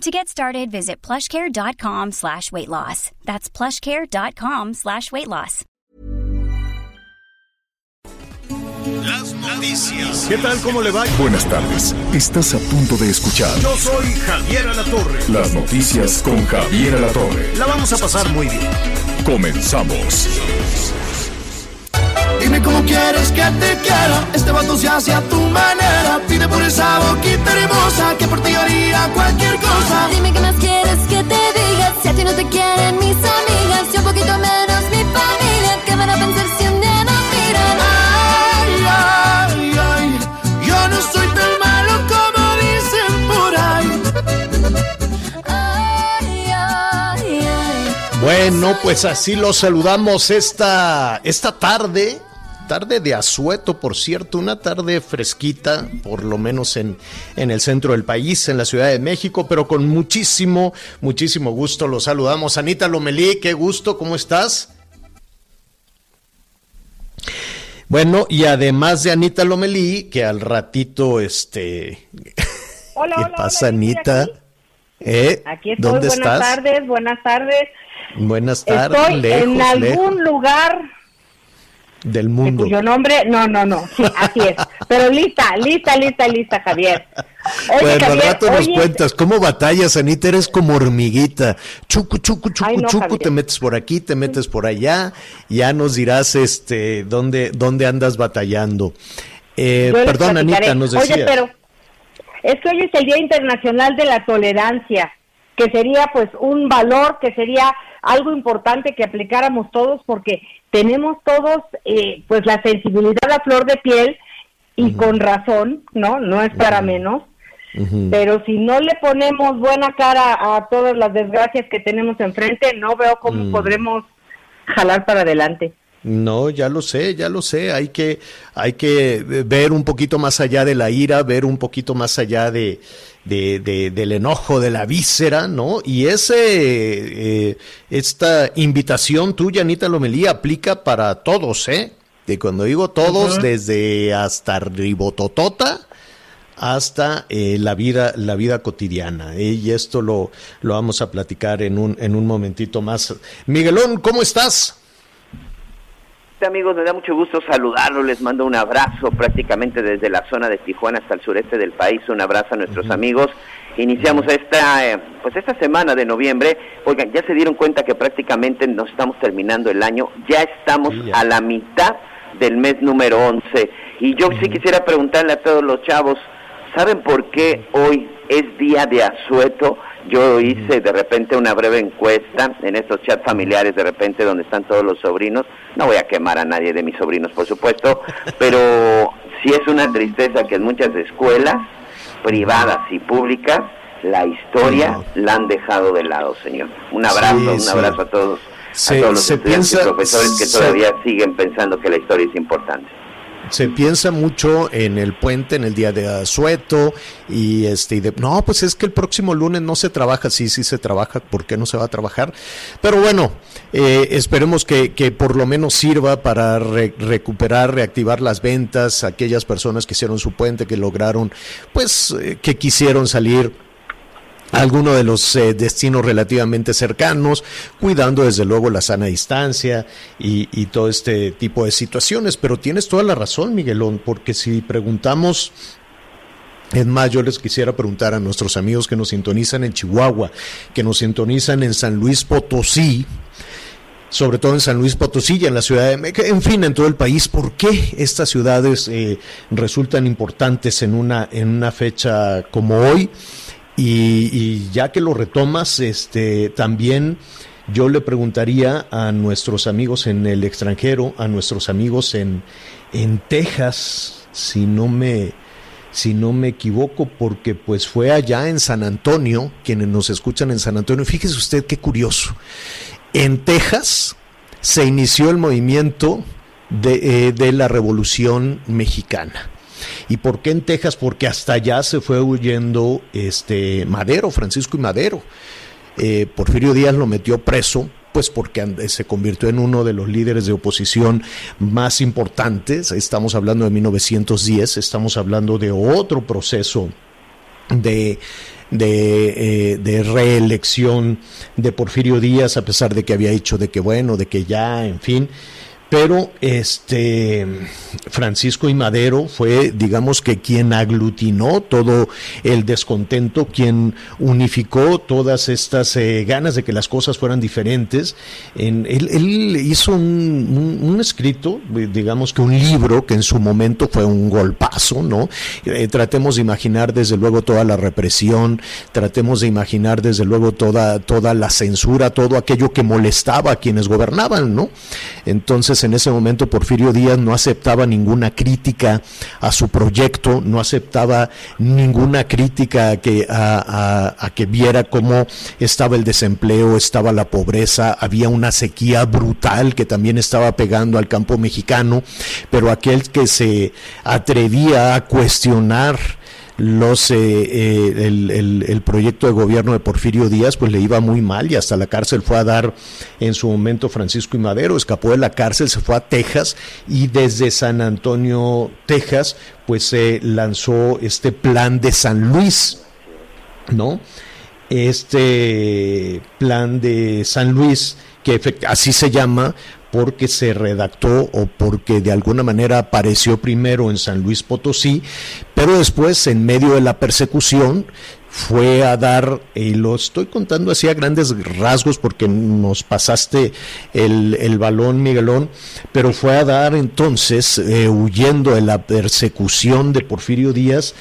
To get started, visit plushcare.com slash weight loss. That's plushcare.com slash weight loss. Las noticias. ¿Qué tal? ¿Cómo le va? Buenas tardes. Estás a punto de escuchar Yo soy Javier Alatorre. las noticias con Javier Alatorre. La vamos a pasar muy bien. Comenzamos. Dime cómo quieres que te quiera. Este vato se hace a tu manera. Pide por esa boquita hermosa que por ti haría cualquier cosa. Dime qué más quieres que te diga. Si a ti no te quieren mis amigas, y un poquito menos mi familia, ¿qué van a pensar Bueno, pues así los saludamos esta, esta tarde. Tarde de asueto, por cierto, una tarde fresquita, por lo menos en, en el centro del país, en la Ciudad de México, pero con muchísimo, muchísimo gusto los saludamos. Anita Lomelí, qué gusto, ¿cómo estás? Bueno, y además de Anita Lomelí, que al ratito, este... Hola, ¿Qué hola, pasa, hola, Anita? aquí. ¿Eh? Aquí estoy, ¿Dónde buenas estás? tardes, buenas tardes. Buenas tardes, Estoy lejos, en algún lejos lugar del de mundo. cuyo nombre, no, no, no, sí, así es. Pero lista, lista, lista, lista, Javier. Oye, bueno, al Javier, rato nos cuentas cómo batallas, Anita, eres como hormiguita. Chucu, chucu, chucu, Ay, no, chucu, Javier. te metes por aquí, te metes por allá, ya nos dirás este dónde, dónde andas batallando. Eh, perdón, platicaré. Anita, nos decía. Oye, pero es que hoy es el Día Internacional de la Tolerancia, que sería pues un valor, que sería algo importante que aplicáramos todos, porque tenemos todos eh, pues la sensibilidad a flor de piel y con razón, ¿no? No es para menos. Pero si no le ponemos buena cara a todas las desgracias que tenemos enfrente, no veo cómo Mm. podremos jalar para adelante. No, ya lo sé, ya lo sé. Hay que, hay que ver un poquito más allá de la ira, ver un poquito más allá de, de- de- del enojo, de la víscera, ¿no? Y ese, eh, esta invitación tuya, Anita Lomelí, aplica para todos, ¿eh? Y cuando digo todos, desde hasta ribototota hasta eh, la vida la vida cotidiana ¿eh? y esto lo, lo vamos a platicar en un en un momentito más Miguelón cómo estás Amigos, me da mucho gusto saludarlos, les mando un abrazo prácticamente desde la zona de Tijuana hasta el sureste del país, un abrazo a nuestros amigos. Iniciamos esta, eh, pues esta semana de noviembre, oigan, ya se dieron cuenta que prácticamente nos estamos terminando el año, ya estamos Sí, ya. a la mitad del mes número 11. Y yo sí quisiera preguntarle a todos los chavos, ¿saben por qué hoy es día de asueto? Yo hice de repente una breve encuesta en estos chats familiares, de repente donde están todos los sobrinos. No voy a quemar a nadie de mis sobrinos, por supuesto, pero sí es una tristeza que en muchas escuelas privadas y públicas la historia la han dejado de lado, señor. Un abrazo, Sí, un sí. abrazo a todos, Se- a todos los se estudiantes piensa- y profesores que se- todavía siguen pensando que la historia es importante. Se piensa mucho en el puente, en el día de asueto y este y de, no, pues es que el próximo lunes no se trabaja, sí, sí se trabaja, ¿por qué no se va a trabajar? Pero bueno, eh, esperemos que, que por lo menos sirva para re- recuperar, reactivar las ventas, aquellas personas que hicieron su puente, que lograron, pues, eh, que quisieron salir alguno de los eh, destinos relativamente cercanos, cuidando desde luego la sana distancia y, todo este tipo de situaciones. Pero tienes toda la razón, Miguelón, porque si preguntamos es más, yo les quisiera preguntar a nuestros amigos que nos sintonizan en Chihuahua, que nos sintonizan en San Luis Potosí, sobre todo en San Luis Potosí y en la ciudad de México, en fin, en todo el país, ¿por qué estas ciudades eh, resultan importantes en una, en una fecha como hoy? Y, ya que lo retomas, este, también yo le preguntaría a nuestros amigos en el extranjero, a nuestros amigos en, en Texas, si no me, si no me equivoco, porque pues fue allá en San Antonio, quienes nos escuchan en San Antonio, fíjese usted qué curioso. En Texas se inició el movimiento de, eh, de la Revolución Mexicana. ¿Y por qué en Texas? Porque hasta allá se fue huyendo este Madero, Francisco y Madero. Eh, Porfirio Díaz lo metió preso pues porque and- se convirtió en uno de los líderes de oposición más importantes. Estamos hablando de 1910, estamos hablando de otro proceso de, de, eh, de reelección de Porfirio Díaz, a pesar de que había dicho de que bueno, de que ya, en fin. Pero este Francisco y Madero fue, digamos que quien aglutinó todo el descontento, quien unificó todas estas eh, ganas de que las cosas fueran diferentes. En, él, hizo un escrito, eh, digamos que un libro que en su momento fue un golpazo, ¿no? Eh, tratemos de imaginar desde luego toda la represión, tratemos de imaginar desde luego toda, toda la censura, todo aquello que molestaba a quienes gobernaban, ¿no? Entonces en ese momento Porfirio Díaz no aceptaba ninguna crítica a su proyecto, no aceptaba ninguna crítica a que, a que viera cómo estaba el desempleo, estaba la pobreza, había una sequía brutal que también estaba pegando al campo mexicano, pero aquel que se atrevía a cuestionar los eh, eh, el, el- proyecto de gobierno de Porfirio Díaz pues le iba muy mal y hasta la cárcel fue a dar en su momento Francisco y Madero escapó de la cárcel se fue a Texas y desde San Antonio Texas pues se lanzó este plan de San Luis no este plan de San Luis que así se llama porque se redactó o porque de alguna manera apareció primero en San Luis Potosí, pero después en medio de la persecución fue a dar, y lo estoy contando así a grandes rasgos porque nos pasaste el, el balón, Miguelón, pero fue a dar entonces, eh, huyendo de la persecución de Porfirio Díaz,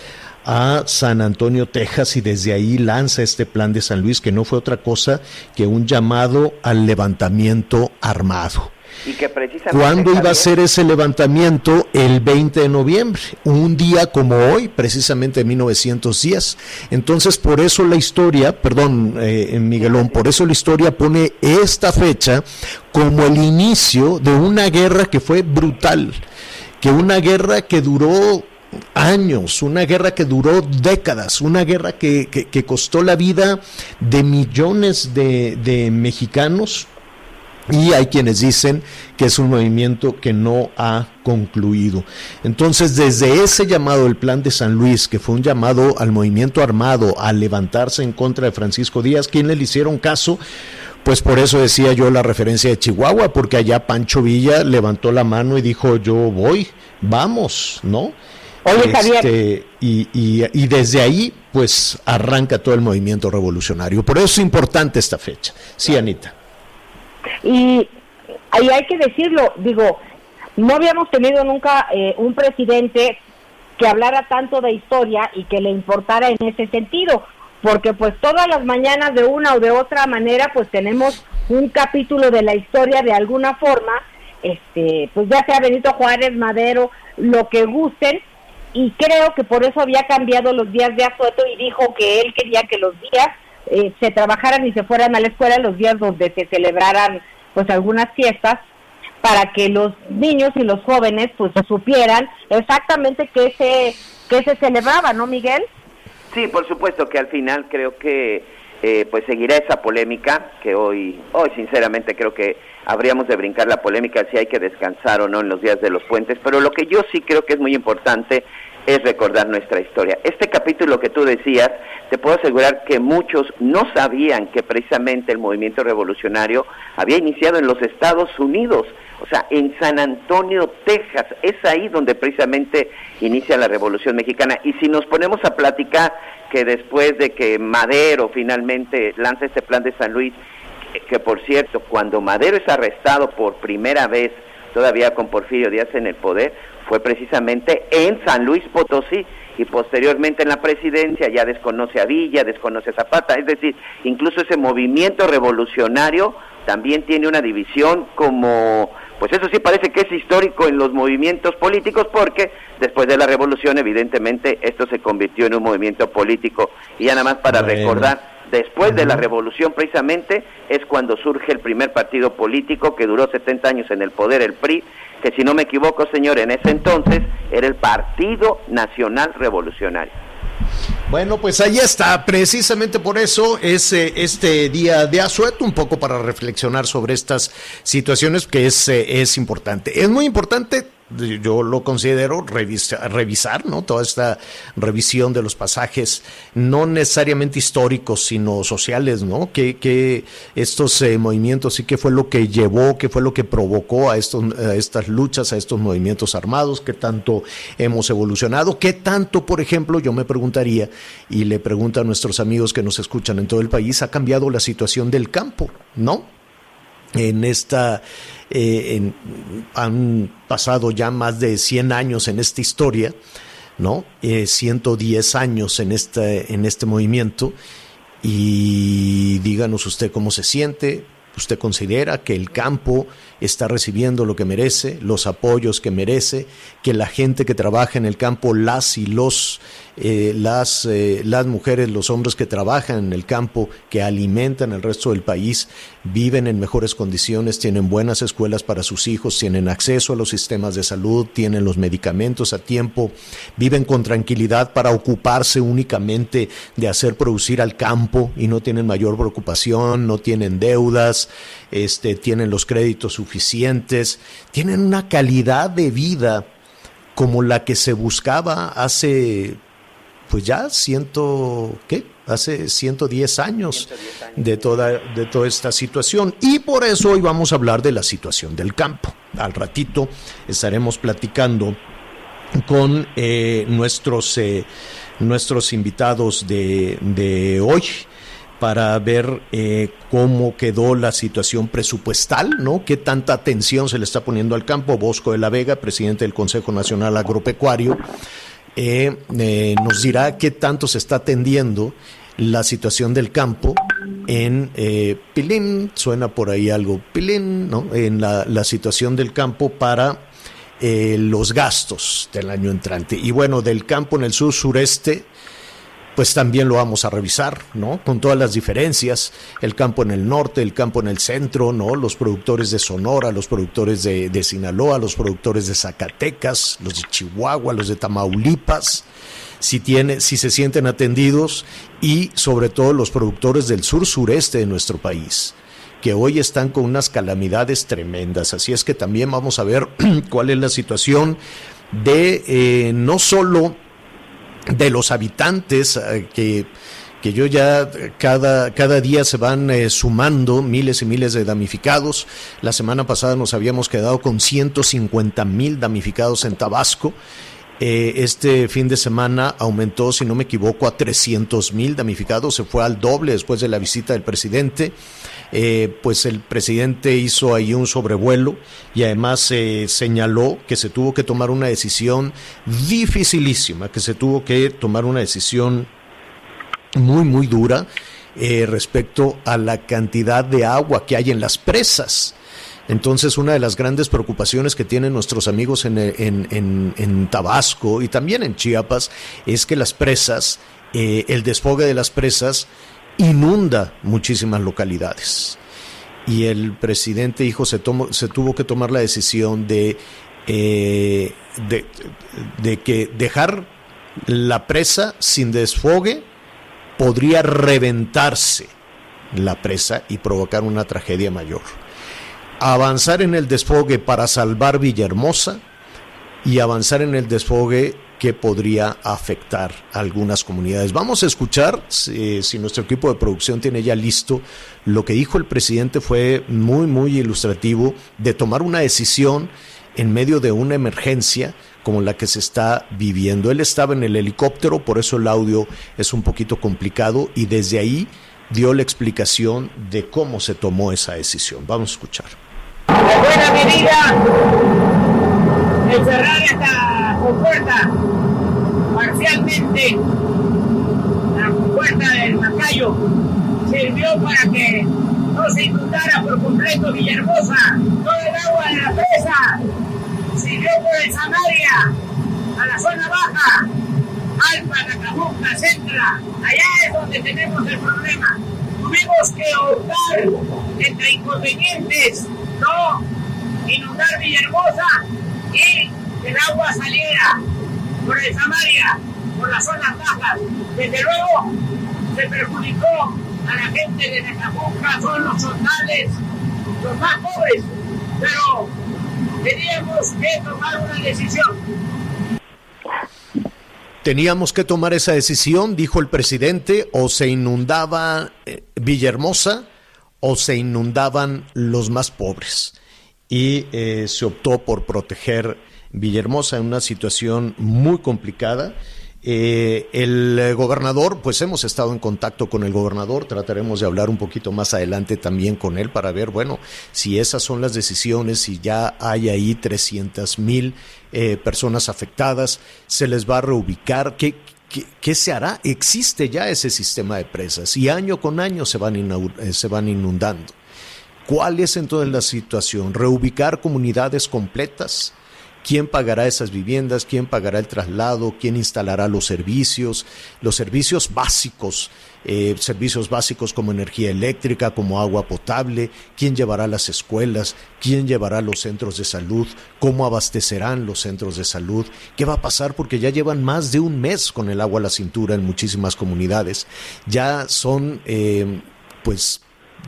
a San Antonio, Texas, y desde ahí lanza este plan de San Luis, que no fue otra cosa que un llamado al levantamiento armado. Y que precisamente... ¿Cuándo iba a ser ese levantamiento? El 20 de noviembre, un día como hoy, precisamente en 1910. Entonces, por eso la historia, perdón, eh, Miguelón, por eso la historia pone esta fecha como el inicio de una guerra que fue brutal, que una guerra que duró años, una guerra que duró décadas, una guerra que, que- que costó la vida de millones de, de mexicanos y hay quienes dicen que es un movimiento que no ha concluido. Entonces, desde ese llamado del Plan de San Luis, que fue un llamado al movimiento armado a levantarse en contra de Francisco Díaz, ¿quién le hicieron caso? Pues por eso decía yo la referencia de Chihuahua, porque allá Pancho Villa levantó la mano y dijo, yo voy, vamos, ¿no? Oye, Javier. Este, y, y- y desde ahí, pues arranca todo el movimiento revolucionario. Por eso es importante esta fecha. Sí, Anita. Y ahí hay que decirlo, digo, no habíamos tenido nunca eh, un presidente que hablara tanto de historia y que le importara en ese sentido, porque pues todas las mañanas de una o de otra manera pues tenemos un capítulo de la historia de alguna forma, este, pues ya sea Benito Juárez, Madero, lo que gusten, y creo que por eso había cambiado los días de asueto y dijo que él quería que los días eh, se trabajaran y se fueran a la escuela los días donde se celebraran pues algunas fiestas para que los niños y los jóvenes pues supieran exactamente qué se qué se celebraba, ¿no, Miguel? Sí, por supuesto que al final creo que eh, pues seguirá esa polémica que hoy, hoy sinceramente creo que habríamos de brincar la polémica si hay que descansar o no en los días de los puentes, pero lo que yo sí creo que es muy importante es recordar nuestra historia. Este capítulo que tú decías, te puedo asegurar que muchos no sabían que precisamente el movimiento revolucionario había iniciado en los Estados Unidos, o sea, en San Antonio, Texas, es ahí donde precisamente inicia la Revolución Mexicana. Y si nos ponemos a platicar que después de que Madero finalmente lanza este plan de San Luis, que, que por cierto, cuando Madero es arrestado por primera vez, todavía con Porfirio Díaz en el poder, fue precisamente en San Luis Potosí y posteriormente en la presidencia ya desconoce a Villa, desconoce a Zapata, es decir, incluso ese movimiento revolucionario también tiene una división como, pues eso sí parece que es histórico en los movimientos políticos porque después de la revolución evidentemente esto se convirtió en un movimiento político y ya nada más para Bueno. recordar Después de la revolución precisamente es cuando surge el primer partido político que duró 70 años en el poder, el PRI, que si no me equivoco, señor, en ese entonces era el Partido Nacional Revolucionario. Bueno, pues ahí está. Precisamente por eso es eh, este día de asueto, un poco para reflexionar sobre estas situaciones que es, eh, es importante. Es muy importante yo lo considero revisar, ¿no? Toda esta revisión de los pasajes, no necesariamente históricos, sino sociales, ¿no? Que, estos eh, movimientos y qué fue lo que llevó, qué fue lo que provocó a, estos, a estas luchas, a estos movimientos armados, qué tanto hemos evolucionado, qué tanto, por ejemplo, yo me preguntaría, y le pregunto a nuestros amigos que nos escuchan en todo el país, ha cambiado la situación del campo, ¿no? En esta eh, han pasado ya más de 100 años en esta historia, ¿no? 110 eh, años en este, en este movimiento. Y díganos usted cómo se siente, usted considera que el campo está recibiendo lo que merece, los apoyos que merece, que la gente que trabaja en el campo, las y los eh, las, eh, las mujeres, los hombres que trabajan en el campo, que alimentan el resto del país, viven en mejores condiciones, tienen buenas escuelas para sus hijos, tienen acceso a los sistemas de salud, tienen los medicamentos a tiempo, viven con tranquilidad para ocuparse únicamente de hacer producir al campo y no tienen mayor preocupación, no tienen deudas, este, tienen los créditos suficientes, tienen una calidad de vida como la que se buscaba hace pues ya ciento, ¿qué? Hace 110 años, de toda, de toda esta situación. Y por eso hoy vamos a hablar de la situación del campo. Al ratito estaremos platicando con eh, nuestros, eh, nuestros invitados de, de hoy para ver eh, cómo quedó la situación presupuestal, ¿no? Qué tanta atención se le está poniendo al campo. Bosco de la Vega, presidente del Consejo Nacional Agropecuario, eh, eh, nos dirá qué tanto se está atendiendo la situación del campo en Pilín, suena por ahí algo, Pilín, ¿no? En la situación del campo para los gastos del año entrante. Y bueno, del campo en el sur sureste pues también lo vamos a revisar, ¿no? Con todas las diferencias, el campo en el norte, el campo en el centro, ¿no? Los productores de Sonora, los productores de, Sinaloa, los productores de Zacatecas, los de Chihuahua, los de Tamaulipas, si, tiene, si se sienten atendidos y sobre todo los productores del sur sureste de nuestro país que hoy están con unas calamidades tremendas. Así es que también vamos a ver cuál es la situación de eh, no solo de los habitantes eh, que, que yo ya cada, cada día se van eh, sumando miles y miles de damnificados. La semana pasada nos habíamos quedado con 150 mil damnificados en Tabasco. Eh, este fin de semana aumentó, si no me equivoco, a 300 mil damnificados, se fue al doble después de la visita del presidente. Eh, pues el presidente hizo ahí un sobrevuelo y además se señaló que se tuvo que tomar una decisión dificilísima, que se tuvo que tomar una decisión muy, muy dura eh, respecto a la cantidad de agua que hay en las presas. Entonces, una de las grandes preocupaciones que tienen nuestros amigos en, en, Tabasco y también en Chiapas es que las presas, eh, el desfogue de las presas, inunda muchísimas localidades. Y el presidente, hijo, se, se tuvo que tomar la decisión de, eh, de, de que dejar la presa sin desfogue podría reventarse la presa y provocar una tragedia mayor avanzar en el desfogue para salvar Villahermosa y avanzar en el desfogue que podría afectar a algunas comunidades. Vamos a escuchar, si, nuestro equipo de producción tiene ya listo, lo que dijo el presidente fue muy, muy ilustrativo de tomar una decisión en medio de una emergencia como la que se está viviendo. Él estaba en el helicóptero, por eso el audio es un poquito complicado y desde ahí dio la explicación de cómo se tomó esa decisión. Vamos a escuchar de buena medida. El cerrar esta compuerta parcialmente. La compuerta del Macayo sirvió para que no se inundara por completo Villahermosa. Todo el agua de la presa. Sirvió por el Samaria a la zona baja. Alfa, Nacajuca, Centra, allá es donde tenemos el problema. Tuvimos que optar entre inconvenientes, no inundar Villahermosa y el agua saliera por el Samaria, por las zonas bajas. Desde luego se perjudicó a la gente de Nacajuca, son los soldados, los más pobres, pero teníamos que tomar una decisión. Teníamos que tomar esa decisión, dijo el presidente, o se inundaba eh, Villahermosa o se inundaban los más pobres. Y eh, se optó por proteger Villahermosa en una situación muy complicada eh, el gobernador, pues hemos estado en contacto con el gobernador, trataremos de hablar un poquito más adelante también con él para ver, bueno, si esas son las decisiones, si ya hay ahí 300 mil eh, personas afectadas, se les va a reubicar, ¿qué, qué, se hará? Existe ya ese sistema de presas y año con año se van, eh, se van inundando. ¿Cuál es entonces la situación? ¿Reubicar comunidades completas? quién pagará esas viviendas, quién pagará el traslado, quién instalará los servicios, los servicios básicos, eh, servicios básicos como energía eléctrica, como agua potable, quién llevará las escuelas, quién llevará los centros de salud, cómo abastecerán los centros de salud, qué va a pasar porque ya llevan más de un mes con el agua a la cintura en muchísimas comunidades, ya son eh, pues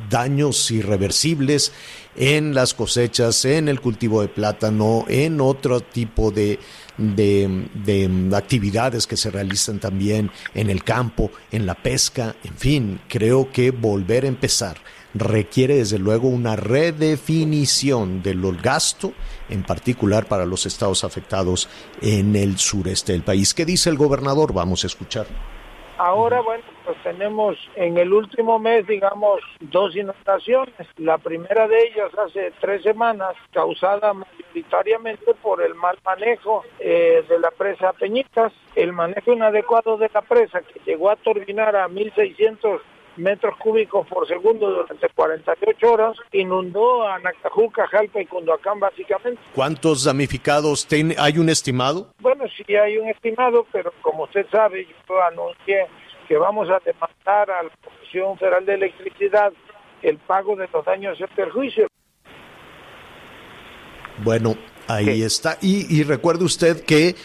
daños irreversibles en las cosechas, en el cultivo de plátano, en otro tipo de, de, actividades que se realizan también en el campo, en la pesca, en fin, creo que volver a empezar requiere desde luego una redefinición del gasto, en particular para los estados afectados en el sureste del país. ¿Qué dice el gobernador? Vamos a escuchar. Ahora, bueno, pues tenemos en el último mes, digamos, dos inundaciones. La primera de ellas hace tres semanas, causada mayoritariamente por el mal manejo eh, de la presa Peñitas, el manejo inadecuado de la presa que llegó a turbinar a 1.600 metros cúbicos por segundo durante 48 horas, inundó a Nacajuca, Jalpa y Cunduacán básicamente. ¿Cuántos damnificados tiene? ¿Hay un estimado? Bueno, sí hay un estimado, pero como usted sabe, yo anuncié que vamos a demandar a la Comisión Federal de Electricidad el pago de los daños y perjuicios. Bueno, ahí está. Y, y recuerde usted que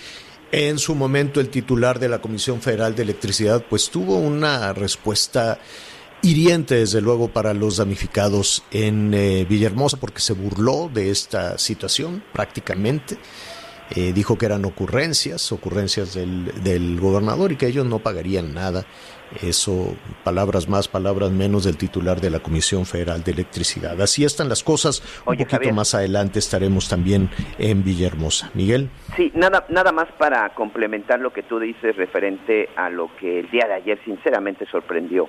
en su momento el titular de la Comisión Federal de Electricidad pues tuvo una respuesta hiriente desde luego para los damnificados en eh, Villahermosa porque se burló de esta situación prácticamente. Eh, dijo que eran ocurrencias, ocurrencias del, del, gobernador y que ellos no pagarían nada. Eso, palabras más, palabras menos del titular de la Comisión Federal de Electricidad. Así están las cosas. Un poquito más adelante estaremos también en Villahermosa. Miguel. Sí, nada, nada más para complementar lo que tú dices referente a lo que el día de ayer sinceramente sorprendió.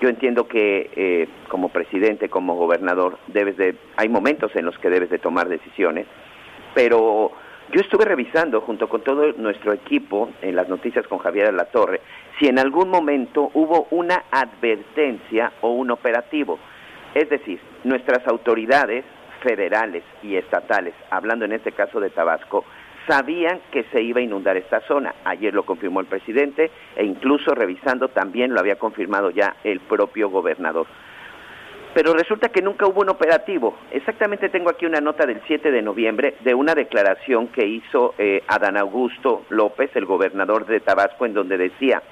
Yo entiendo que eh, como presidente, como gobernador, debes de, hay momentos en los que debes de tomar decisiones, pero yo estuve revisando junto con todo nuestro equipo en las noticias con Javier La Torre si en algún momento hubo una advertencia o un operativo. Es decir, nuestras autoridades federales y estatales, hablando en este caso de Tabasco, sabían que se iba a inundar esta zona. Ayer lo confirmó el presidente e incluso revisando también lo había confirmado ya el propio gobernador pero resulta que nunca hubo un operativo. Exactamente tengo aquí una nota del 7 de noviembre de una declaración que hizo eh, Adán Augusto López, el gobernador de Tabasco, en donde decía,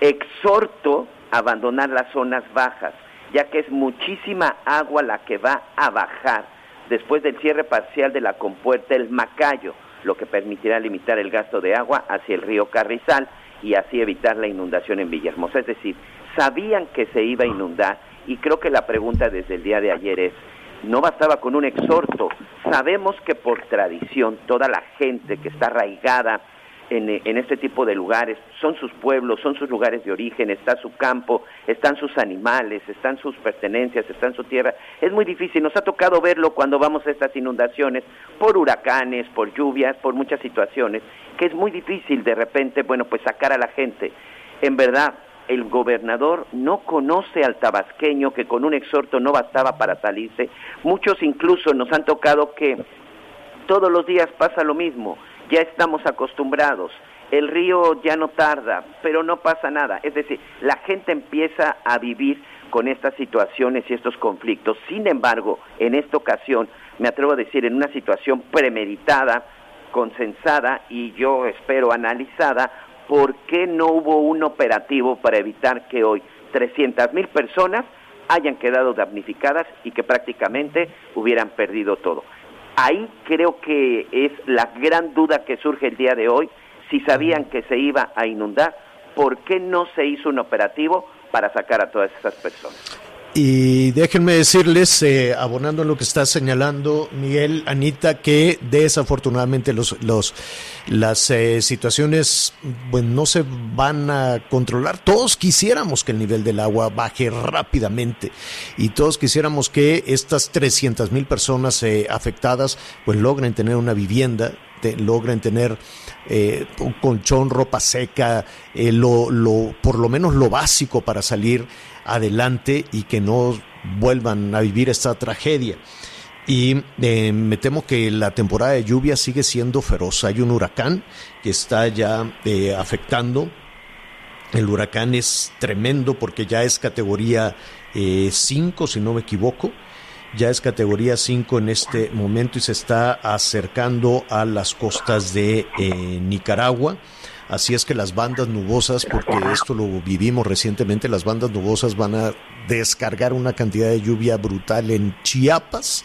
exhorto a abandonar las zonas bajas, ya que es muchísima agua la que va a bajar después del cierre parcial de la compuerta El Macayo, lo que permitirá limitar el gasto de agua hacia el río Carrizal y así evitar la inundación en Villahermosa. Es decir, sabían que se iba a inundar y creo que la pregunta desde el día de ayer es, no bastaba con un exhorto, sabemos que por tradición toda la gente que está arraigada en, en, este tipo de lugares, son sus pueblos, son sus lugares de origen, está su campo, están sus animales, están sus pertenencias, está en su tierra. Es muy difícil, nos ha tocado verlo cuando vamos a estas inundaciones, por huracanes, por lluvias, por muchas situaciones, que es muy difícil de repente, bueno, pues sacar a la gente. En verdad, el gobernador no conoce al tabasqueño que con un exhorto no bastaba para salirse. Muchos incluso nos han tocado que todos los días pasa lo mismo, ya estamos acostumbrados. el río ya no tarda, pero no pasa nada. Es decir, la gente empieza a vivir con estas situaciones y estos conflictos. Sin embargo, en esta ocasión, me atrevo a decir, en una situación premeditada, consensada y yo espero analizada, ¿por qué no hubo un operativo para evitar que hoy 300 mil personas hayan quedado damnificadas y que prácticamente hubieran perdido todo? Ahí creo que es la gran duda que surge el día de hoy. Si sabían que se iba a inundar, ¿por qué no se hizo un operativo para sacar a todas esas personas? Y déjenme decirles, eh, abonando lo que está señalando Miguel, Anita, que desafortunadamente los, los, las eh, situaciones pues, no se van a controlar. Todos quisiéramos que el nivel del agua baje rápidamente y todos quisiéramos que estas 300 mil personas eh, afectadas pues logren tener una vivienda, logren tener eh, un colchón, ropa seca, eh, lo, lo, por lo menos lo básico para salir adelante y que no vuelvan a vivir esta tragedia. Y eh, me temo que la temporada de lluvia sigue siendo feroz. Hay un huracán que está ya eh, afectando. El huracán es tremendo porque ya es categoría 5, si no me equivoco ya es categoría 5 en este momento y se está acercando a las costas de eh, Nicaragua. Así es que las bandas nubosas, porque esto lo vivimos recientemente, las bandas nubosas van a descargar una cantidad de lluvia brutal en Chiapas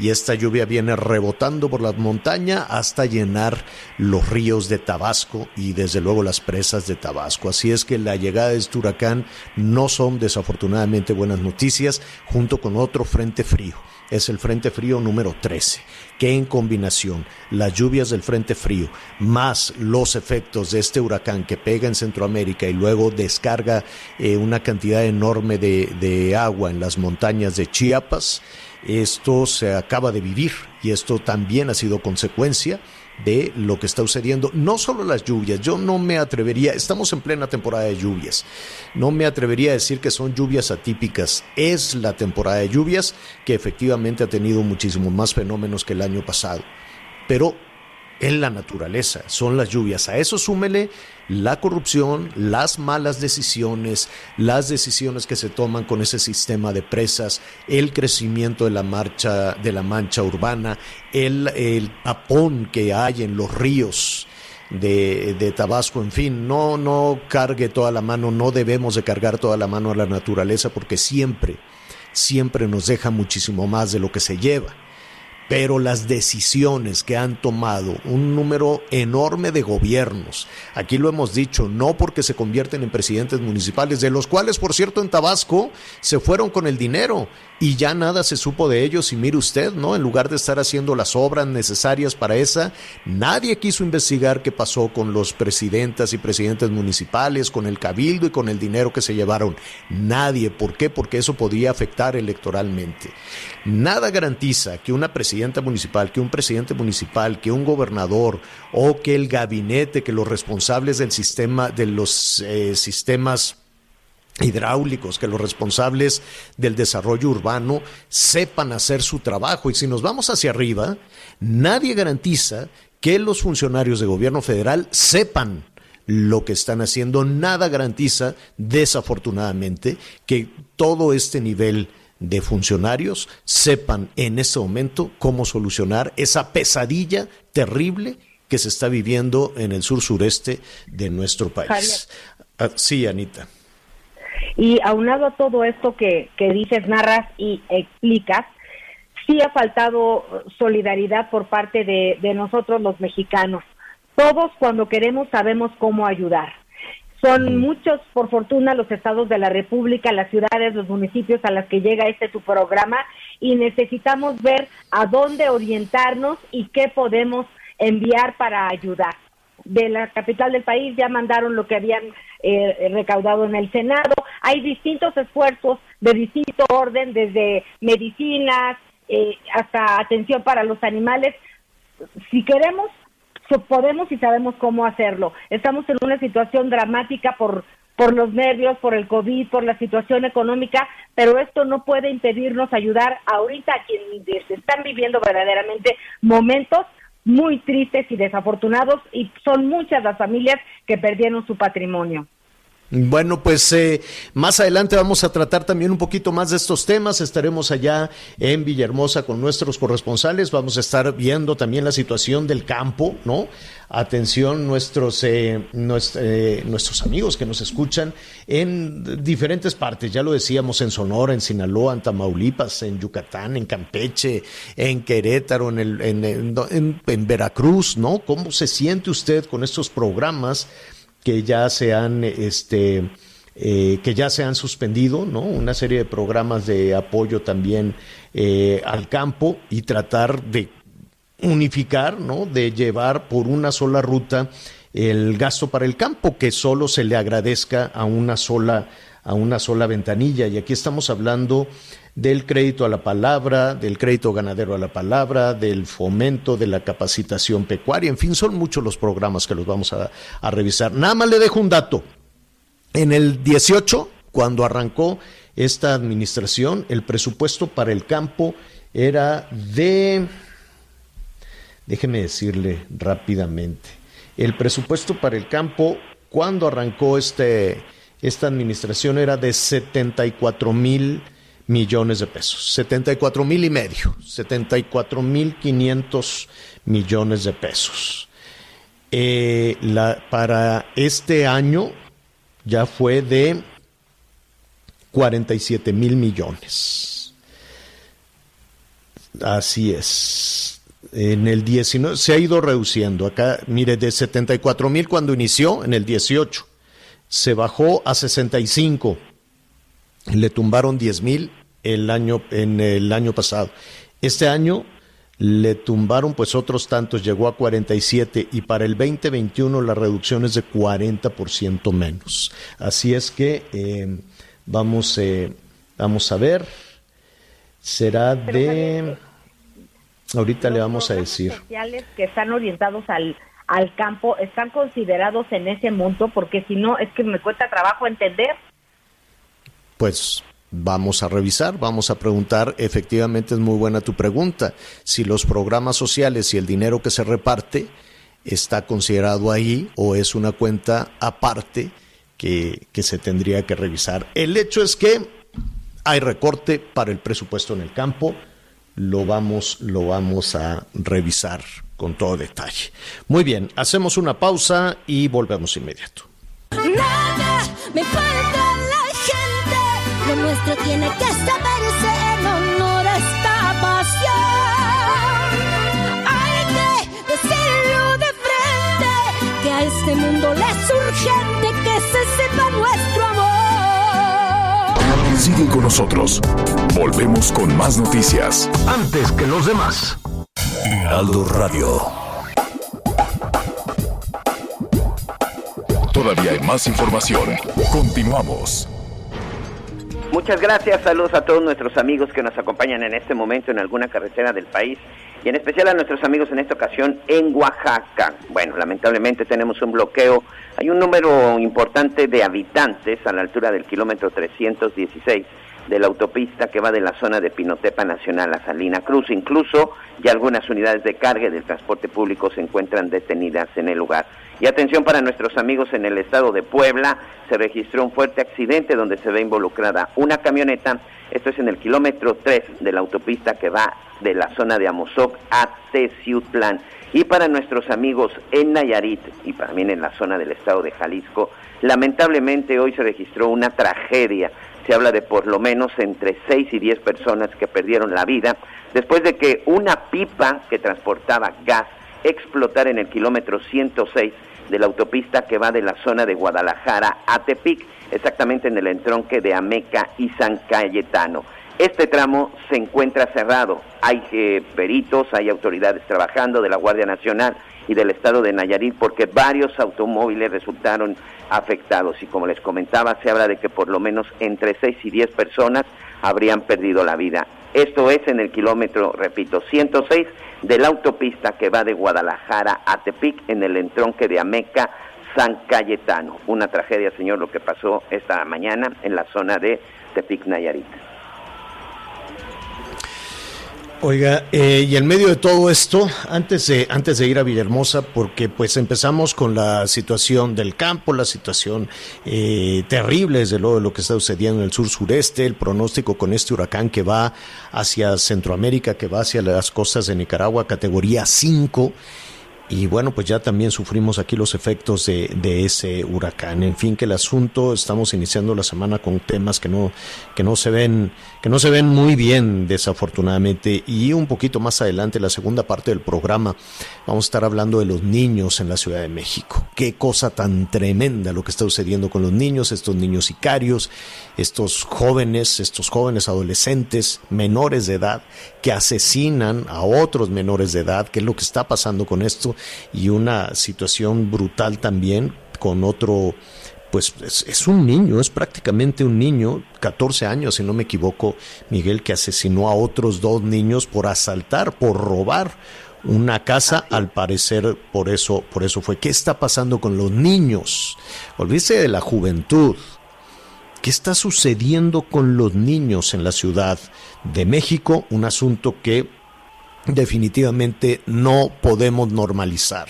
y esta lluvia viene rebotando por la montaña hasta llenar los ríos de Tabasco y desde luego las presas de Tabasco. Así es que la llegada de este huracán no son desafortunadamente buenas noticias junto con otro frente frío. Es el Frente Frío número 13, que en combinación las lluvias del Frente Frío más los efectos de este huracán que pega en Centroamérica y luego descarga eh, una cantidad enorme de agua en las montañas de Chiapas, esto se acaba de vivir y esto también ha sido consecuencia de lo que está sucediendo. No solo las lluvias, yo no me atrevería, estamos en plena temporada de lluvias, no me atrevería a decir que son lluvias atípicas, es la temporada de lluvias que efectivamente ha tenido muchísimos más fenómenos que el año pasado. Pero en la naturaleza, son las lluvias. A eso súmele la corrupción, las malas decisiones, las decisiones que se toman con ese sistema de presas, el crecimiento de la marcha de la mancha urbana, el, el tapón que hay en los ríos. De, de, Tabasco, en fin, no, no cargue toda la mano, no debemos de cargar toda la mano a la naturaleza porque siempre, siempre nos deja muchísimo más de lo que se lleva pero las decisiones que han tomado un número enorme de gobiernos, aquí lo hemos dicho, no porque se convierten en presidentes municipales, de los cuales, por cierto, en Tabasco se fueron con el dinero y ya nada se supo de ellos y mire usted, ¿no? En lugar de estar haciendo las obras necesarias para esa, nadie quiso investigar qué pasó con los presidentas y presidentes municipales, con el cabildo y con el dinero que se llevaron. Nadie, ¿por qué? Porque eso podría afectar electoralmente. Nada garantiza que una presidenta municipal, que un presidente municipal, que un gobernador o que el gabinete, que los responsables del sistema, de los eh, sistemas hidráulicos, que los responsables del desarrollo urbano sepan hacer su trabajo. Y si nos vamos hacia arriba, nadie garantiza que los funcionarios de gobierno federal sepan lo que están haciendo. Nada garantiza, desafortunadamente, que todo este nivel de funcionarios sepan en este momento cómo solucionar esa pesadilla terrible que se está viviendo en el sur sureste de nuestro país. Ah, sí, Anita. Y aunado a todo esto que, que dices, narras y explicas, sí ha faltado solidaridad por parte de, de nosotros los mexicanos. Todos cuando queremos sabemos cómo ayudar. Son muchos, por fortuna, los estados de la República, las ciudades, los municipios a las que llega este tu programa y necesitamos ver a dónde orientarnos y qué podemos enviar para ayudar. De la capital del país ya mandaron lo que habían eh, recaudado en el Senado. Hay distintos esfuerzos de distinto orden, desde medicinas eh, hasta atención para los animales. Si queremos, podemos y sabemos cómo hacerlo. Estamos en una situación dramática por por los nervios, por el COVID, por la situación económica, pero esto no puede impedirnos ayudar ahorita a quienes están viviendo verdaderamente momentos muy tristes y desafortunados y son muchas las familias que perdieron su patrimonio. Bueno, pues eh, más adelante vamos a tratar también un poquito más de estos temas. Estaremos allá en Villahermosa con nuestros corresponsales. Vamos a estar viendo también la situación del campo, ¿no? Atención, nuestros, eh, eh, nuestros amigos que nos escuchan en diferentes partes. Ya lo decíamos en Sonora, en Sinaloa, en Tamaulipas, en Yucatán, en Campeche, en Querétaro, en, el, en, Veracruz, ¿no? ¿Cómo se siente usted con estos programas? Que ya se han este eh, que ya se han suspendido, ¿no? Una serie de programas de apoyo también eh, al campo y tratar de unificar, ¿no? De llevar por una sola ruta el gasto para el campo, que solo se le agradezca a una sola a una sola ventanilla. Y aquí estamos hablando del crédito a la palabra, del crédito ganadero a la palabra, del fomento de la capacitación pecuaria, en fin, son muchos los programas que los vamos a, revisar. Nada más le dejo un dato. En el 18, cuando arrancó esta administración, el presupuesto para el campo era de, déjeme decirle rápidamente, el presupuesto para el campo cuando arrancó este, esta administración era de 74 mil millones de pesos, 74 mil y medio, 74 mil 500 millones de pesos. Eh, para este año ya fue de 47 mil millones. Así es. En el 19 se ha ido reduciendo. Acá, mire, de 74 mil cuando inició, en el 18, se bajó a 65. Le tumbaron 10 mil el año, en el año pasado. Este año le tumbaron pues otros tantos, llegó a 47 y para el 2021 la reducción es de 40% menos. Así es que eh, vamos, eh, vamos a ver, será de... Ahorita le vamos a decir. Especiales que están orientados al, al campo están considerados en ese monto porque si no es que me cuesta trabajo entender. Pues Vamos a revisar, vamos a preguntar, efectivamente es muy buena tu pregunta, si los programas sociales y el dinero que se reparte está considerado ahí o es una cuenta aparte que, se tendría que revisar. El hecho es que hay recorte para el presupuesto en el campo, lo vamos, lo vamos a revisar con todo detalle. Muy bien, hacemos una pausa y volvemos inmediato. Lo nuestro tiene que saberse en honor a esta pasión. Hay que decirlo de frente, que a este mundo le es urgente que se sepa nuestro amor. Sigue con nosotros. Volvemos con más noticias. Antes que los demás. Heraldo Radio. Todavía hay más información. Continuamos. Muchas gracias, saludos a todos nuestros amigos que nos acompañan en este momento en alguna carretera del país y en especial a nuestros amigos en esta ocasión en Oaxaca. Bueno, lamentablemente tenemos un bloqueo, hay un número importante de habitantes a la altura del kilómetro 316 de la autopista que va de la zona de Pinotepa Nacional a Salina Cruz. Incluso ya algunas unidades de carga del transporte público se encuentran detenidas en el lugar. Y atención para nuestros amigos en el estado de Puebla, se registró un fuerte accidente donde se ve involucrada una camioneta, esto es en el kilómetro 3 de la autopista que va de la zona de Amozoc a Teciutlán. Y para nuestros amigos en Nayarit y también en la zona del estado de Jalisco, lamentablemente hoy se registró una tragedia. Se habla de por lo menos entre 6 y 10 personas que perdieron la vida después de que una pipa que transportaba gas explotara en el kilómetro 106 de la autopista que va de la zona de Guadalajara a Tepic, exactamente en el entronque de Ameca y San Cayetano. Este tramo se encuentra cerrado. Hay eh, peritos, hay autoridades trabajando de la Guardia Nacional y del estado de Nayarit porque varios automóviles resultaron afectados y como les comentaba se habla de que por lo menos entre 6 y 10 personas habrían perdido la vida. Esto es en el kilómetro, repito, 106 de la autopista que va de Guadalajara a Tepic en el entronque de Ameca, San Cayetano. Una tragedia, señor, lo que pasó esta mañana en la zona de Tepic, Nayarit. Oiga, eh, y en medio de todo esto, antes de, antes de ir a Villahermosa, porque pues empezamos con la situación del campo, la situación eh, terrible, desde luego, de lo que está sucediendo en el sur sureste, el pronóstico con este huracán que va hacia Centroamérica, que va hacia las costas de Nicaragua, categoría 5 y bueno, pues ya también sufrimos aquí los efectos de, ese huracán. En fin, que el asunto, estamos iniciando la semana con temas que no, que no se ven, que no se ven muy bien, desafortunadamente. Y un poquito más adelante, la segunda parte del programa, vamos a estar hablando de los niños en la Ciudad de México. Qué cosa tan tremenda lo que está sucediendo con los niños, estos niños sicarios, estos jóvenes, estos jóvenes adolescentes, menores de edad, que asesinan a otros menores de edad, qué es lo que está pasando con esto y una situación brutal también con otro, pues es, un niño, es prácticamente un niño, 14 años si no me equivoco, Miguel, que asesinó a otros dos niños por asaltar, por robar una casa, al parecer por eso, por eso fue. ¿Qué está pasando con los niños? Olvídese de la juventud. ¿Qué está sucediendo con los niños en la Ciudad de México? Un asunto que definitivamente no podemos normalizar.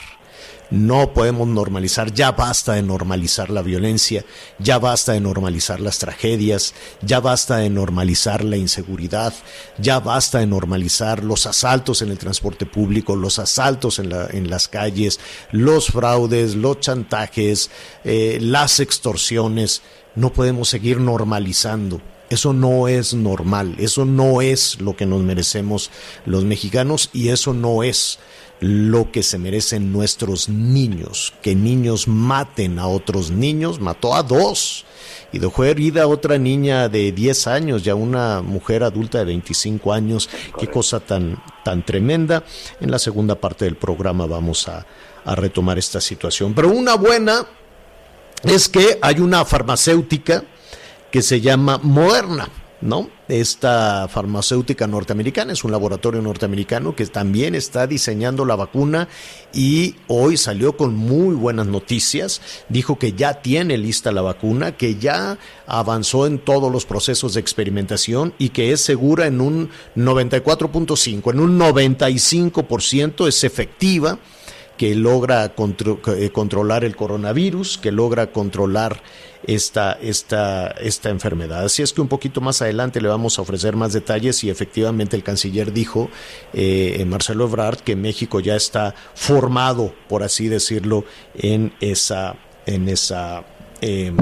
No podemos normalizar, ya basta de normalizar la violencia, ya basta de normalizar las tragedias, ya basta de normalizar la inseguridad, ya basta de normalizar los asaltos en el transporte público, los asaltos en, la, en las calles, los fraudes, los chantajes, eh, las extorsiones. No podemos seguir normalizando. Eso no es normal, eso no es lo que nos merecemos los mexicanos y eso no es lo que se merecen nuestros niños. Que niños maten a otros niños, mató a dos y dejó herida a otra niña de 10 años y a una mujer adulta de 25 años. Qué cosa tan, tan tremenda. En la segunda parte del programa vamos a, a retomar esta situación. Pero una buena es que hay una farmacéutica que se llama Moderna, ¿no? Esta farmacéutica norteamericana es un laboratorio norteamericano que también está diseñando la vacuna y hoy salió con muy buenas noticias. Dijo que ya tiene lista la vacuna, que ya avanzó en todos los procesos de experimentación y que es segura en un 94.5, en un 95% es efectiva que logra eh, controlar el coronavirus, que logra controlar esta, esta, esta enfermedad. Así es que un poquito más adelante le vamos a ofrecer más detalles y efectivamente el canciller dijo, eh, Marcelo Ebrard, que México ya está formado, por así decirlo, en esa, en esa em,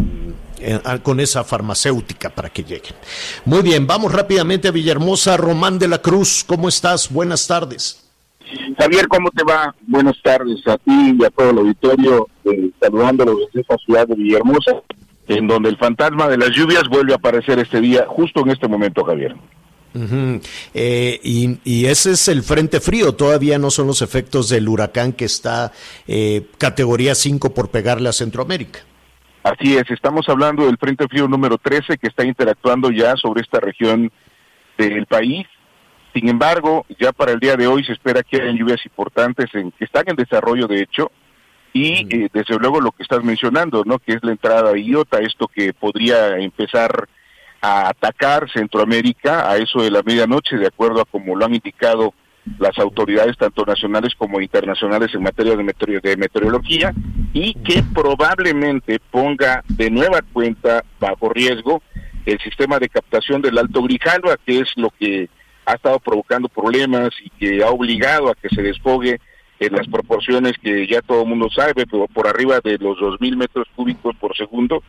con esa farmacéutica para que lleguen. Muy bien, vamos rápidamente a Villahermosa. Román de la Cruz, ¿cómo estás? Buenas tardes. Javier, ¿cómo te va? Buenas tardes a ti y a todo el auditorio, eh, saludándolo desde esta ciudad de Villahermosa en donde el fantasma de las lluvias vuelve a aparecer este día, justo en este momento, Javier. Eh, y, ese es el frente frío, todavía no son los efectos del huracán que está eh, categoría 5 por pegarle a Centroamérica. Así es, estamos hablando del frente frío número 13 que está interactuando ya sobre esta región del país. Sin embargo, ya para el día de hoy se espera que haya lluvias importantes en, que están en desarrollo, de hecho, y eh, desde luego lo que estás mencionando, ¿no? Que es la entrada de IOTA, esto que podría empezar a atacar Centroamérica a eso de la medianoche, de acuerdo a como lo han indicado las autoridades tanto nacionales como internacionales en materia de, de meteorología y que probablemente ponga de nueva cuenta bajo riesgo el sistema de captación del Alto Grijalva, que es lo que ha estado provocando problemas y que ha obligado a que se desfogue en las proporciones que ya todo el mundo sabe, pero por arriba de los 2.000 metros cúbicos por segundo,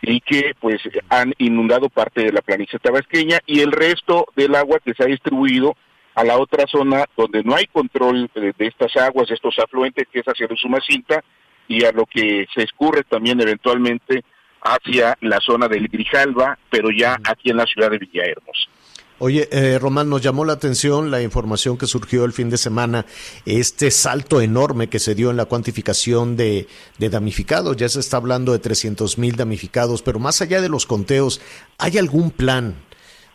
y que pues han inundado parte de la planicie tabasqueña y el resto del agua que se ha distribuido a la otra zona donde no hay control de, estas aguas, de estos afluentes, que es hacia Sumacinta, y a lo que se escurre también eventualmente hacia la zona del Grijalva, pero ya aquí en la ciudad de Villahermosa. Oye, eh, Román, nos llamó la atención la información que surgió el fin de semana, este salto enorme que se dio en la cuantificación de, damnificados. Ya se está hablando de 300 mil damnificados, pero más allá de los conteos, ¿hay algún plan?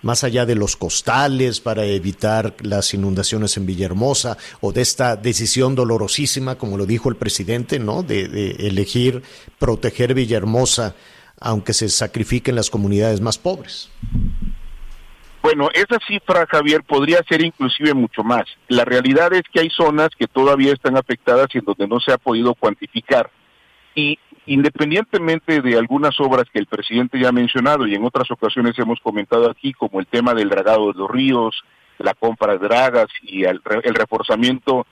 Más allá de los costales para evitar las inundaciones en Villahermosa o de esta decisión dolorosísima, como lo dijo el presidente, ¿no? De, de elegir proteger Villahermosa, aunque se sacrifiquen las comunidades más pobres. Bueno, esa cifra, Javier, podría ser inclusive mucho más. La realidad es que hay zonas que todavía están afectadas y en donde no se ha podido cuantificar. Y independientemente de algunas obras que el presidente ya ha mencionado y en otras ocasiones hemos comentado aquí, como el tema del dragado de los ríos, la compra de dragas y el, reforzamiento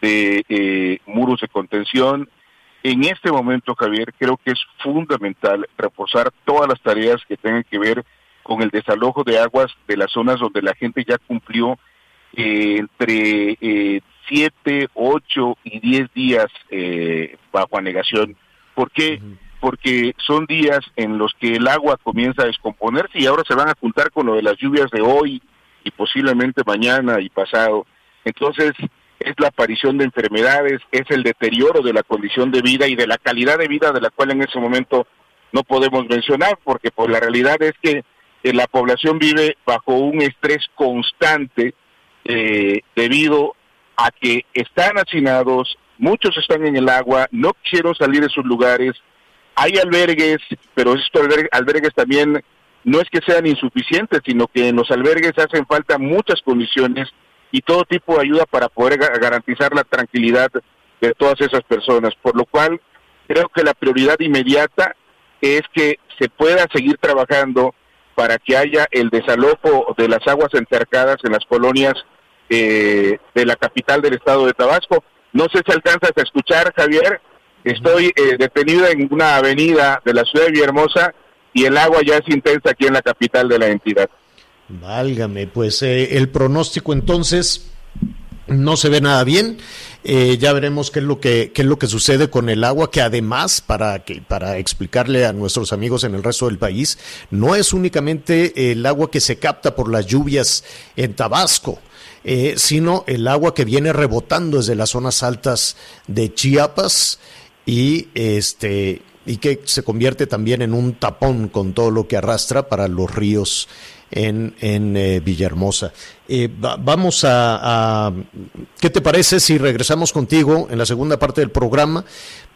de eh, muros de contención, en este momento, Javier, creo que es fundamental reforzar todas las tareas que tengan que ver con el desalojo de aguas de las zonas donde la gente ya cumplió eh, entre eh, siete, ocho y diez días eh, bajo anegación. ¿Por qué? Porque son días en los que el agua comienza a descomponerse y ahora se van a juntar con lo de las lluvias de hoy y posiblemente mañana y pasado. Entonces, es la aparición de enfermedades, es el deterioro de la condición de vida y de la calidad de vida de la cual en ese momento no podemos mencionar, porque por la realidad es que la población vive bajo un estrés constante eh, debido a que están hacinados, muchos están en el agua, no quiero salir de sus lugares, hay albergues, pero estos albergues también no es que sean insuficientes, sino que en los albergues hacen falta muchas condiciones y todo tipo de ayuda para poder garantizar la tranquilidad de todas esas personas, por lo cual creo que la prioridad inmediata es que se pueda seguir trabajando para que haya el desalojo de las aguas encercadas en las colonias eh, de la capital del estado de Tabasco. No sé si alcanzas a escuchar, Javier. Estoy eh, detenido en una avenida de la ciudad de Villahermosa y el agua ya es intensa aquí en la capital de la entidad. Válgame, pues eh, el pronóstico entonces no se ve nada bien. Eh, ya veremos qué es lo que qué es lo que sucede con el agua, que además para que para explicarle a nuestros amigos en el resto del país, no es únicamente el agua que se capta por las lluvias en Tabasco. Eh, sino el agua que viene rebotando desde las zonas altas de Chiapas y este y que se convierte también en un tapón con todo lo que arrastra para los ríos en, eh, Villahermosa. Eh, vamos a, ¿Qué te parece si regresamos contigo en la segunda parte del programa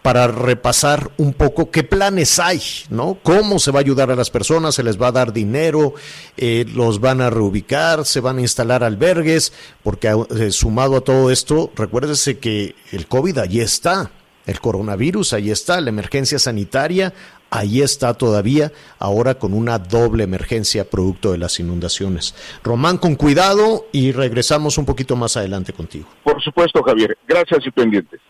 para repasar un poco qué planes hay, ¿no? ¿Cómo se va a ayudar a las personas? ¿Se les va a dar dinero? Eh, ¿Los van a reubicar? ¿Se van a instalar albergues? Porque sumado a todo esto, recuérdese que el COVID allí está. El coronavirus, ahí está, la emergencia sanitaria, ahí está todavía, ahora con una doble emergencia producto de las inundaciones. Román, con cuidado y regresamos un poquito más adelante contigo. Por supuesto, Javier. Gracias y pendientes.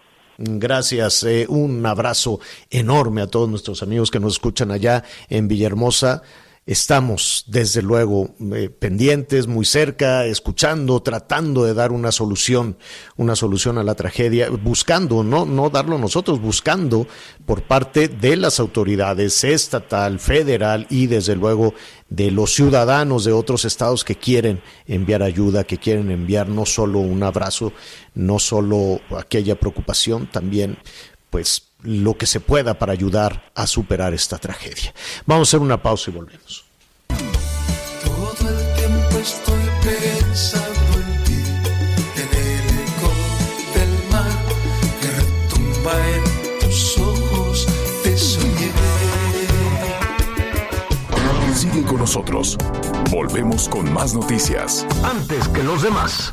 Gracias, eh, un abrazo enorme a todos nuestros amigos que nos escuchan allá en Villahermosa. Estamos, desde luego, eh, pendientes, muy cerca, escuchando, tratando de dar una solución, una solución a la tragedia, buscando, no, no darlo nosotros, buscando por parte de las autoridades estatal, federal y desde luego de los ciudadanos de otros estados que quieren enviar ayuda, que quieren enviar no solo un abrazo, no solo aquella preocupación, también pues lo que se pueda para ayudar a superar esta tragedia. Vamos a hacer una pausa y volvemos. Todo el tiempo estoy pensando en ti, en el eco del mar que retumba en tus ojos, te soñé. Sigue con nosotros. Volvemos con más noticias. Antes que los demás.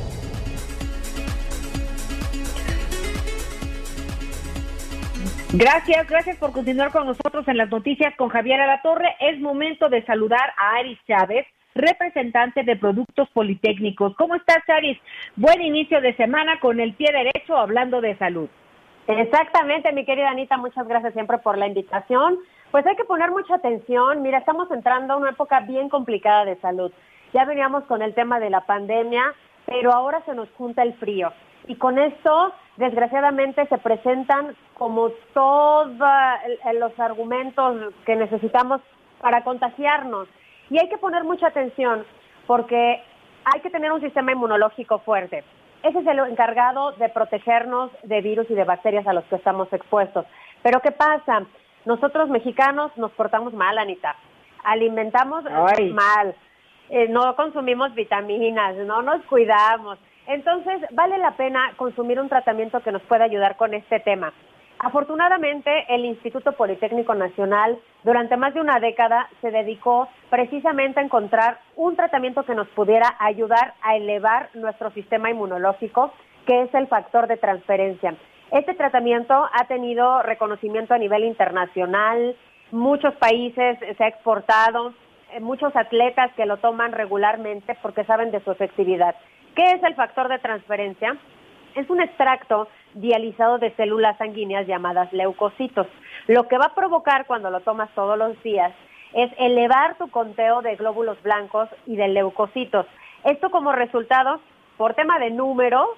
Gracias, gracias por continuar con nosotros en las noticias con Javier Alatorre. Es momento de saludar a Aris Chávez, representante de Productos Politécnicos. ¿Cómo estás, Aris? Buen inicio de semana con el pie derecho hablando de salud. Exactamente, mi querida Anita, muchas gracias siempre por la invitación. Pues hay que poner mucha atención. Mira, estamos entrando a una época bien complicada de salud. Ya veníamos con el tema de la pandemia, pero ahora se nos junta el frío. Y con esto, desgraciadamente, se presentan como todos los argumentos que necesitamos para contagiarnos. Y hay que poner mucha atención porque hay que tener un sistema inmunológico fuerte. Ese es el encargado de protegernos de virus y de bacterias a los que estamos expuestos. Pero ¿qué pasa? nosotros mexicanos nos portamos mal, Anita. Alimentamos Ay. mal, eh, no consumimos vitaminas, no nos cuidamos. Entonces, vale la pena consumir un tratamiento que nos pueda ayudar con este tema. Afortunadamente, el Instituto Politécnico Nacional durante más de una década se dedicó precisamente a encontrar un tratamiento que nos pudiera ayudar a elevar nuestro sistema inmunológico, que es el factor de transferencia. Este tratamiento ha tenido reconocimiento a nivel internacional, muchos países se ha exportado, eh, muchos atletas que lo toman regularmente porque saben de su efectividad. ¿Qué es el factor de transferencia? Es un extracto dializado de células sanguíneas llamadas leucocitos. Lo que va a provocar cuando lo tomas todos los días es elevar tu conteo de glóbulos blancos y de leucocitos. Esto como resultado, por tema de número,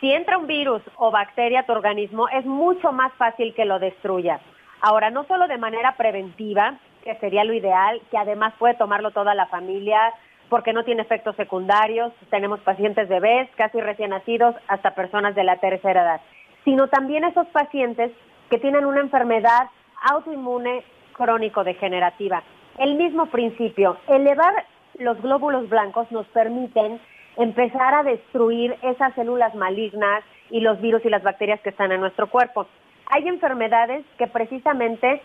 si entra un virus o bacteria a tu organismo, es mucho más fácil que lo destruya. Ahora, no solo de manera preventiva, que sería lo ideal, que además puede tomarlo toda la familia, porque no tiene efectos secundarios, tenemos pacientes bebés, casi recién nacidos, hasta personas de la tercera edad, sino también esos pacientes que tienen una enfermedad autoinmune crónico-degenerativa. El mismo principio, elevar los glóbulos blancos nos permiten empezar a destruir esas células malignas y los virus y las bacterias que están en nuestro cuerpo. Hay enfermedades que precisamente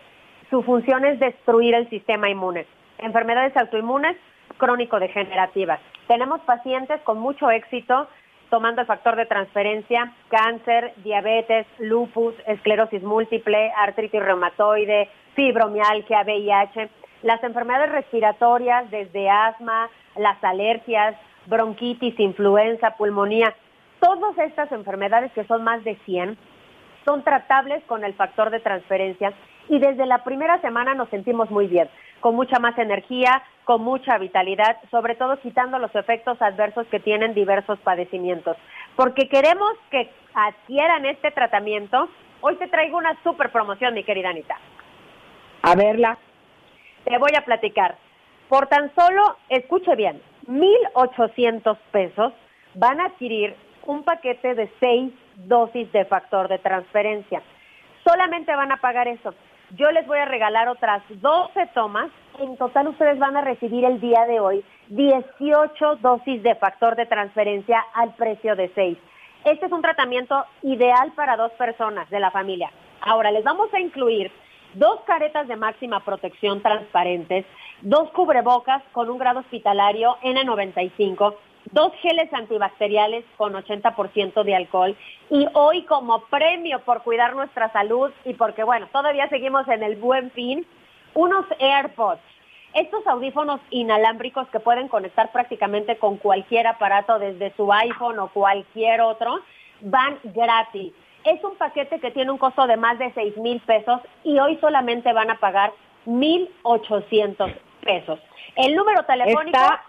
su función es destruir el sistema inmune. Enfermedades autoinmunes crónico-degenerativas. Tenemos pacientes con mucho éxito tomando el factor de transferencia, cáncer, diabetes, lupus, esclerosis múltiple, artritis reumatoide, fibromialgia, VIH, las enfermedades respiratorias desde asma, las alergias, bronquitis, influenza, pulmonía, todas estas enfermedades que son más de 100 son tratables con el factor de transferencia y desde la primera semana nos sentimos muy bien, con mucha más energía, con mucha vitalidad, sobre todo quitando los efectos adversos que tienen diversos padecimientos. Porque queremos que adquieran este tratamiento. Hoy te traigo una super promoción, mi querida Anita. A verla. Te voy a platicar. Por tan solo, escuche bien, 1.800 pesos van a adquirir un paquete de seis dosis de factor de transferencia. Solamente van a pagar eso. Yo les voy a regalar otras 12 tomas. En total ustedes van a recibir el día de hoy 18 dosis de factor de transferencia al precio de 6. Este es un tratamiento ideal para dos personas de la familia. Ahora les vamos a incluir dos caretas de máxima protección transparentes, dos cubrebocas con un grado hospitalario N95, dos geles antibacteriales con 80% de alcohol y hoy como premio por cuidar nuestra salud y porque bueno, todavía seguimos en el buen fin, unos AirPods. Estos audífonos inalámbricos que pueden conectar prácticamente con cualquier aparato desde su iPhone o cualquier otro, van gratis. Es un paquete que tiene un costo de más de 6 mil pesos y hoy solamente van a pagar 1.800 pesos. El número telefónico... Está-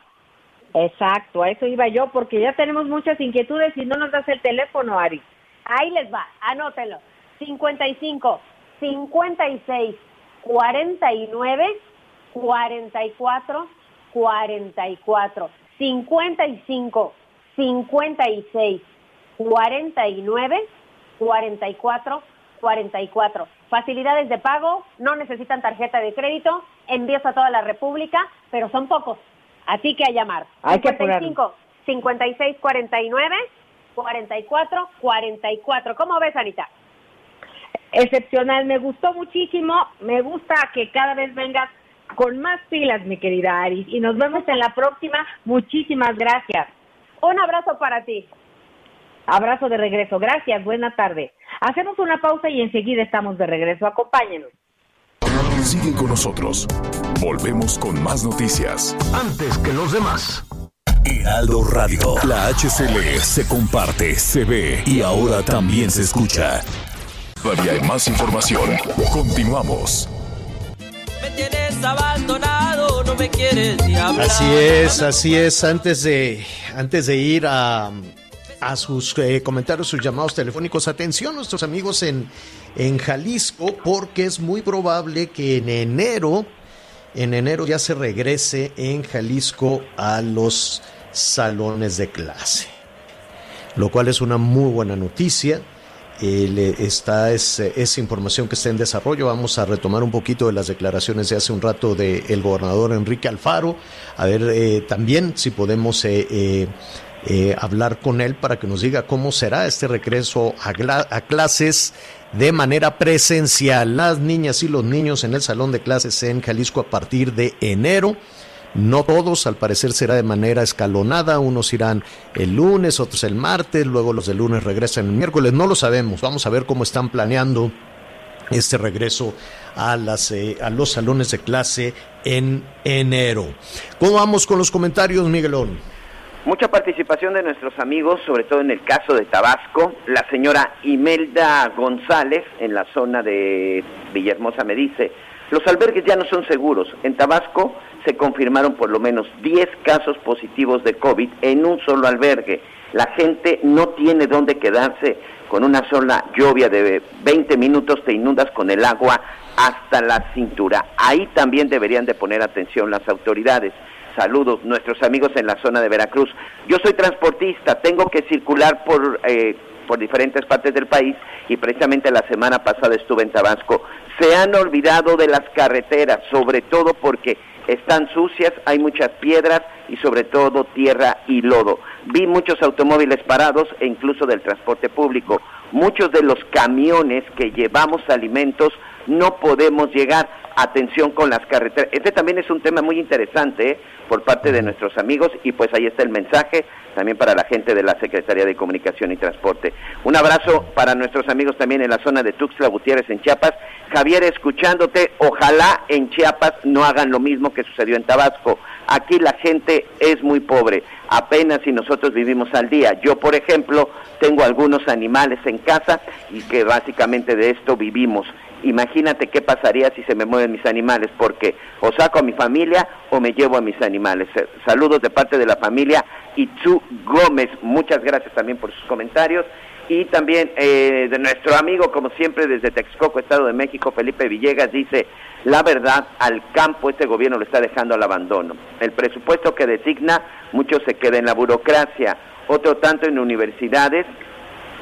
Exacto, a eso iba yo, porque ya tenemos muchas inquietudes y no nos das el teléfono, Ari. Ahí les va, anótelo. 55, 56, 49, 44, 44. 55, 56, 49, 44, 44. Facilidades de pago, no necesitan tarjeta de crédito, envíos a toda la República, pero son pocos. Así que a llamar. Hay que 55, 56, 49, 44, 44. ¿Cómo ves, Anita? Excepcional, me gustó muchísimo, me gusta que cada vez vengas con más pilas, mi querida Ari, y nos vemos en la próxima. Muchísimas gracias. Un abrazo para ti. Abrazo de regreso. Gracias, buena tarde. Hacemos una pausa y enseguida estamos de regreso. Acompáñenos. Sigue con nosotros. Volvemos con más noticias. Antes que los demás. Heraldo Radio. La HCL se comparte, se ve y ahora también se escucha. Todavía hay más información. Continuamos. Me tienes abandonado, no me quieres ni hablar. Así es, así es. Antes de, antes de ir a, a sus eh, comentarios, sus llamados telefónicos, atención nuestros amigos en, en Jalisco, porque es muy probable que en enero, en enero ya se regrese en Jalisco a los salones de clase, lo cual es una muy buena noticia. eh, está es, eh, información que está en desarrollo. Vamos a retomar un poquito de las declaraciones de hace un rato del gobernador Enrique Alfaro, a ver también si podemos eh, hablar con él para que nos diga cómo será este regreso a, clases de manera presencial. Las niñas y los niños en el salón de clases en Jalisco a partir de enero. No todos, al parecer será de manera escalonada, unos irán el lunes, otros el martes, luego los del lunes regresan el miércoles, no lo sabemos, vamos a ver cómo están planeando este regreso a, las, eh, a los salones de clase en enero. ¿Cómo vamos con los comentarios, Miguelón? Mucha participación de nuestros amigos, sobre todo en el caso de Tabasco. La señora Imelda González, en la zona de Villahermosa, me dice, los albergues ya no son seguros. En Tabasco se confirmaron por lo menos 10 casos positivos de COVID en un solo albergue. La gente no tiene dónde quedarse con una sola lluvia de 20 minutos, te inundas con el agua hasta la cintura. Ahí también deberían de poner atención las autoridades. Saludos, nuestros amigos en la zona de Veracruz. Yo soy transportista, tengo que circular por, eh, por diferentes partes del país y precisamente la semana pasada estuve en Tabasco. Se han olvidado de las carreteras, sobre todo porque están sucias, hay muchas piedras y sobre todo tierra y lodo. Vi muchos automóviles parados e incluso del transporte público. Muchos de los camiones que llevamos alimentos no podemos llegar. Atención con las carreteras. Este también es un tema muy interesante ¿eh? por parte de nuestros amigos y pues ahí está el mensaje también para la gente de la Secretaría de Comunicación y Transporte. Un abrazo para nuestros amigos también en la zona de Tuxtla Gutiérrez en Chiapas. Javier, escuchándote, ojalá en Chiapas no hagan lo mismo que sucedió en Tabasco. Aquí la gente es muy pobre, apenas si nosotros vivimos al día. Yo, por ejemplo, tengo algunos animales en casa y que básicamente de esto vivimos. Imagínate qué pasaría si se me mueven mis animales, porque o saco a mi familia o me llevo a mis animales. Eh, Saludos de parte de la familia Itzu Gómez. Muchas gracias también por sus comentarios. Y también eh, de nuestro amigo, como siempre, desde Texcoco, Estado de México, Felipe Villegas, dice, la verdad, al campo este gobierno lo está dejando al abandono. El presupuesto que designa, mucho se queda en la burocracia, otro tanto en universidades,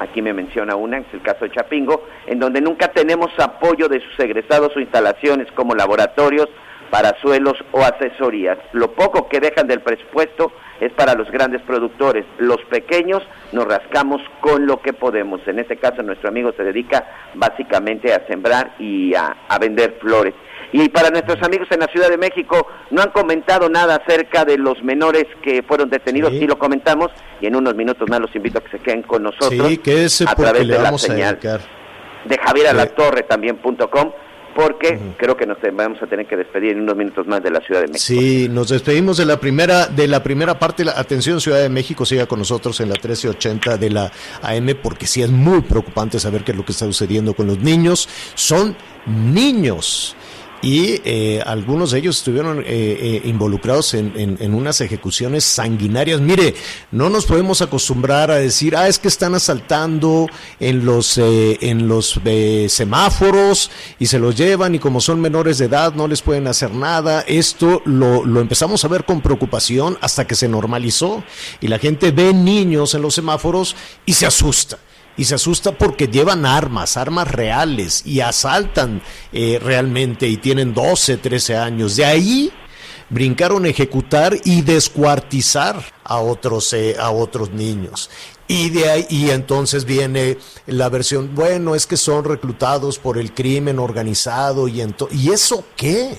aquí me menciona una, es el caso de Chapingo, en donde nunca tenemos apoyo de sus egresados o instalaciones como laboratorios para suelos o asesorías. Lo poco que dejan del presupuesto es para los grandes productores. Los pequeños nos rascamos con lo que podemos. En este caso nuestro amigo se dedica básicamente a sembrar y a, a vender flores. Y para nuestros amigos en la Ciudad de México, no han comentado nada acerca de los menores que fueron detenidos, sí, lo comentamos, y en unos minutos más los invito a que se queden con nosotros Sí, que ese a porque través de la señal de Javier Alatorre también punto com, porque creo que nos vamos a tener que despedir en unos minutos más de la Ciudad de México. Sí, nos despedimos de la primera de la primera parte. La, atención, Ciudad de México, siga con nosotros en la 1380 de la AM, porque sí es muy preocupante saber qué es lo que está sucediendo con los niños. Son niños. Y eh, algunos de ellos estuvieron eh, eh, involucrados en, en- en unas ejecuciones sanguinarias. Mire, no nos podemos acostumbrar a decir, ah, es que están asaltando en los, eh, en los eh, semáforos y se los llevan y como son menores de edad no les pueden hacer nada. Esto lo, lo empezamos a ver con preocupación hasta que se normalizó y la gente ve niños en los semáforos y se asusta y se asusta porque llevan armas, armas reales y asaltan eh, realmente y tienen 12, 13 años. De ahí brincaron a ejecutar y descuartizar a otros, eh, a otros niños. Y de ahí, y entonces viene la versión, bueno, es que son reclutados por el crimen organizado y ¿y eso qué?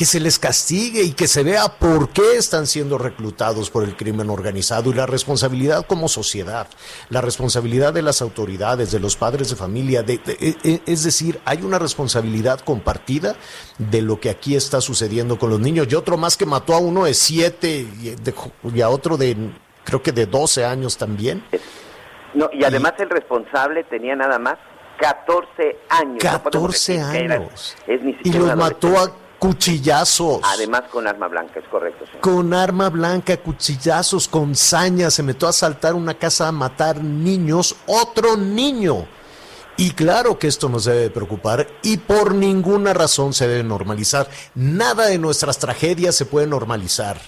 Que se les castigue y que se vea por qué están siendo reclutados por el crimen organizado y la responsabilidad como sociedad, la responsabilidad de las autoridades, de los padres de familia, de- de- e- e- es decir, hay una responsabilidad compartida de lo que aquí está sucediendo con los niños y otro más que mató a uno de siete y, de- y a otro de creo que de 12 años también. No, y además el responsable tenía nada más 14 años. No podemos 14 decir que era- años. es ni Y los mató a cuchillazos. Además con arma blanca, es correcto. señor. con arma blanca, cuchillazos, con saña, se metió a asaltar una casa a matar niños, otro niño. Y claro que esto nos debe preocupar y por ninguna razón se debe normalizar. Nada de nuestras tragedias se puede normalizar.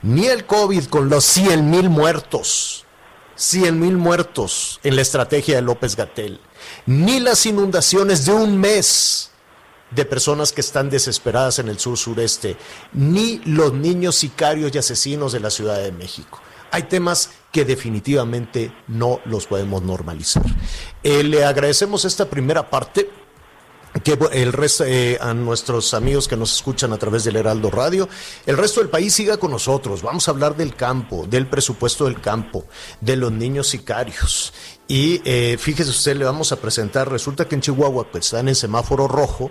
Ni el COVID con los 100 mil muertos. 100 mil muertos en la estrategia de López Gatel. ni las inundaciones de un mes de personas que están desesperadas en el sur sureste, ni los niños sicarios y asesinos de la Ciudad de México. Hay temas que definitivamente no los podemos normalizar. Eh, le agradecemos esta primera parte que el resto eh, a nuestros amigos que nos escuchan a través del Heraldo Radio, el resto del país siga con nosotros. Vamos a hablar del campo, del presupuesto del campo, de los niños sicarios. Y eh, fíjese usted, le vamos a presentar, resulta que en Chihuahua pues, están en semáforo rojo.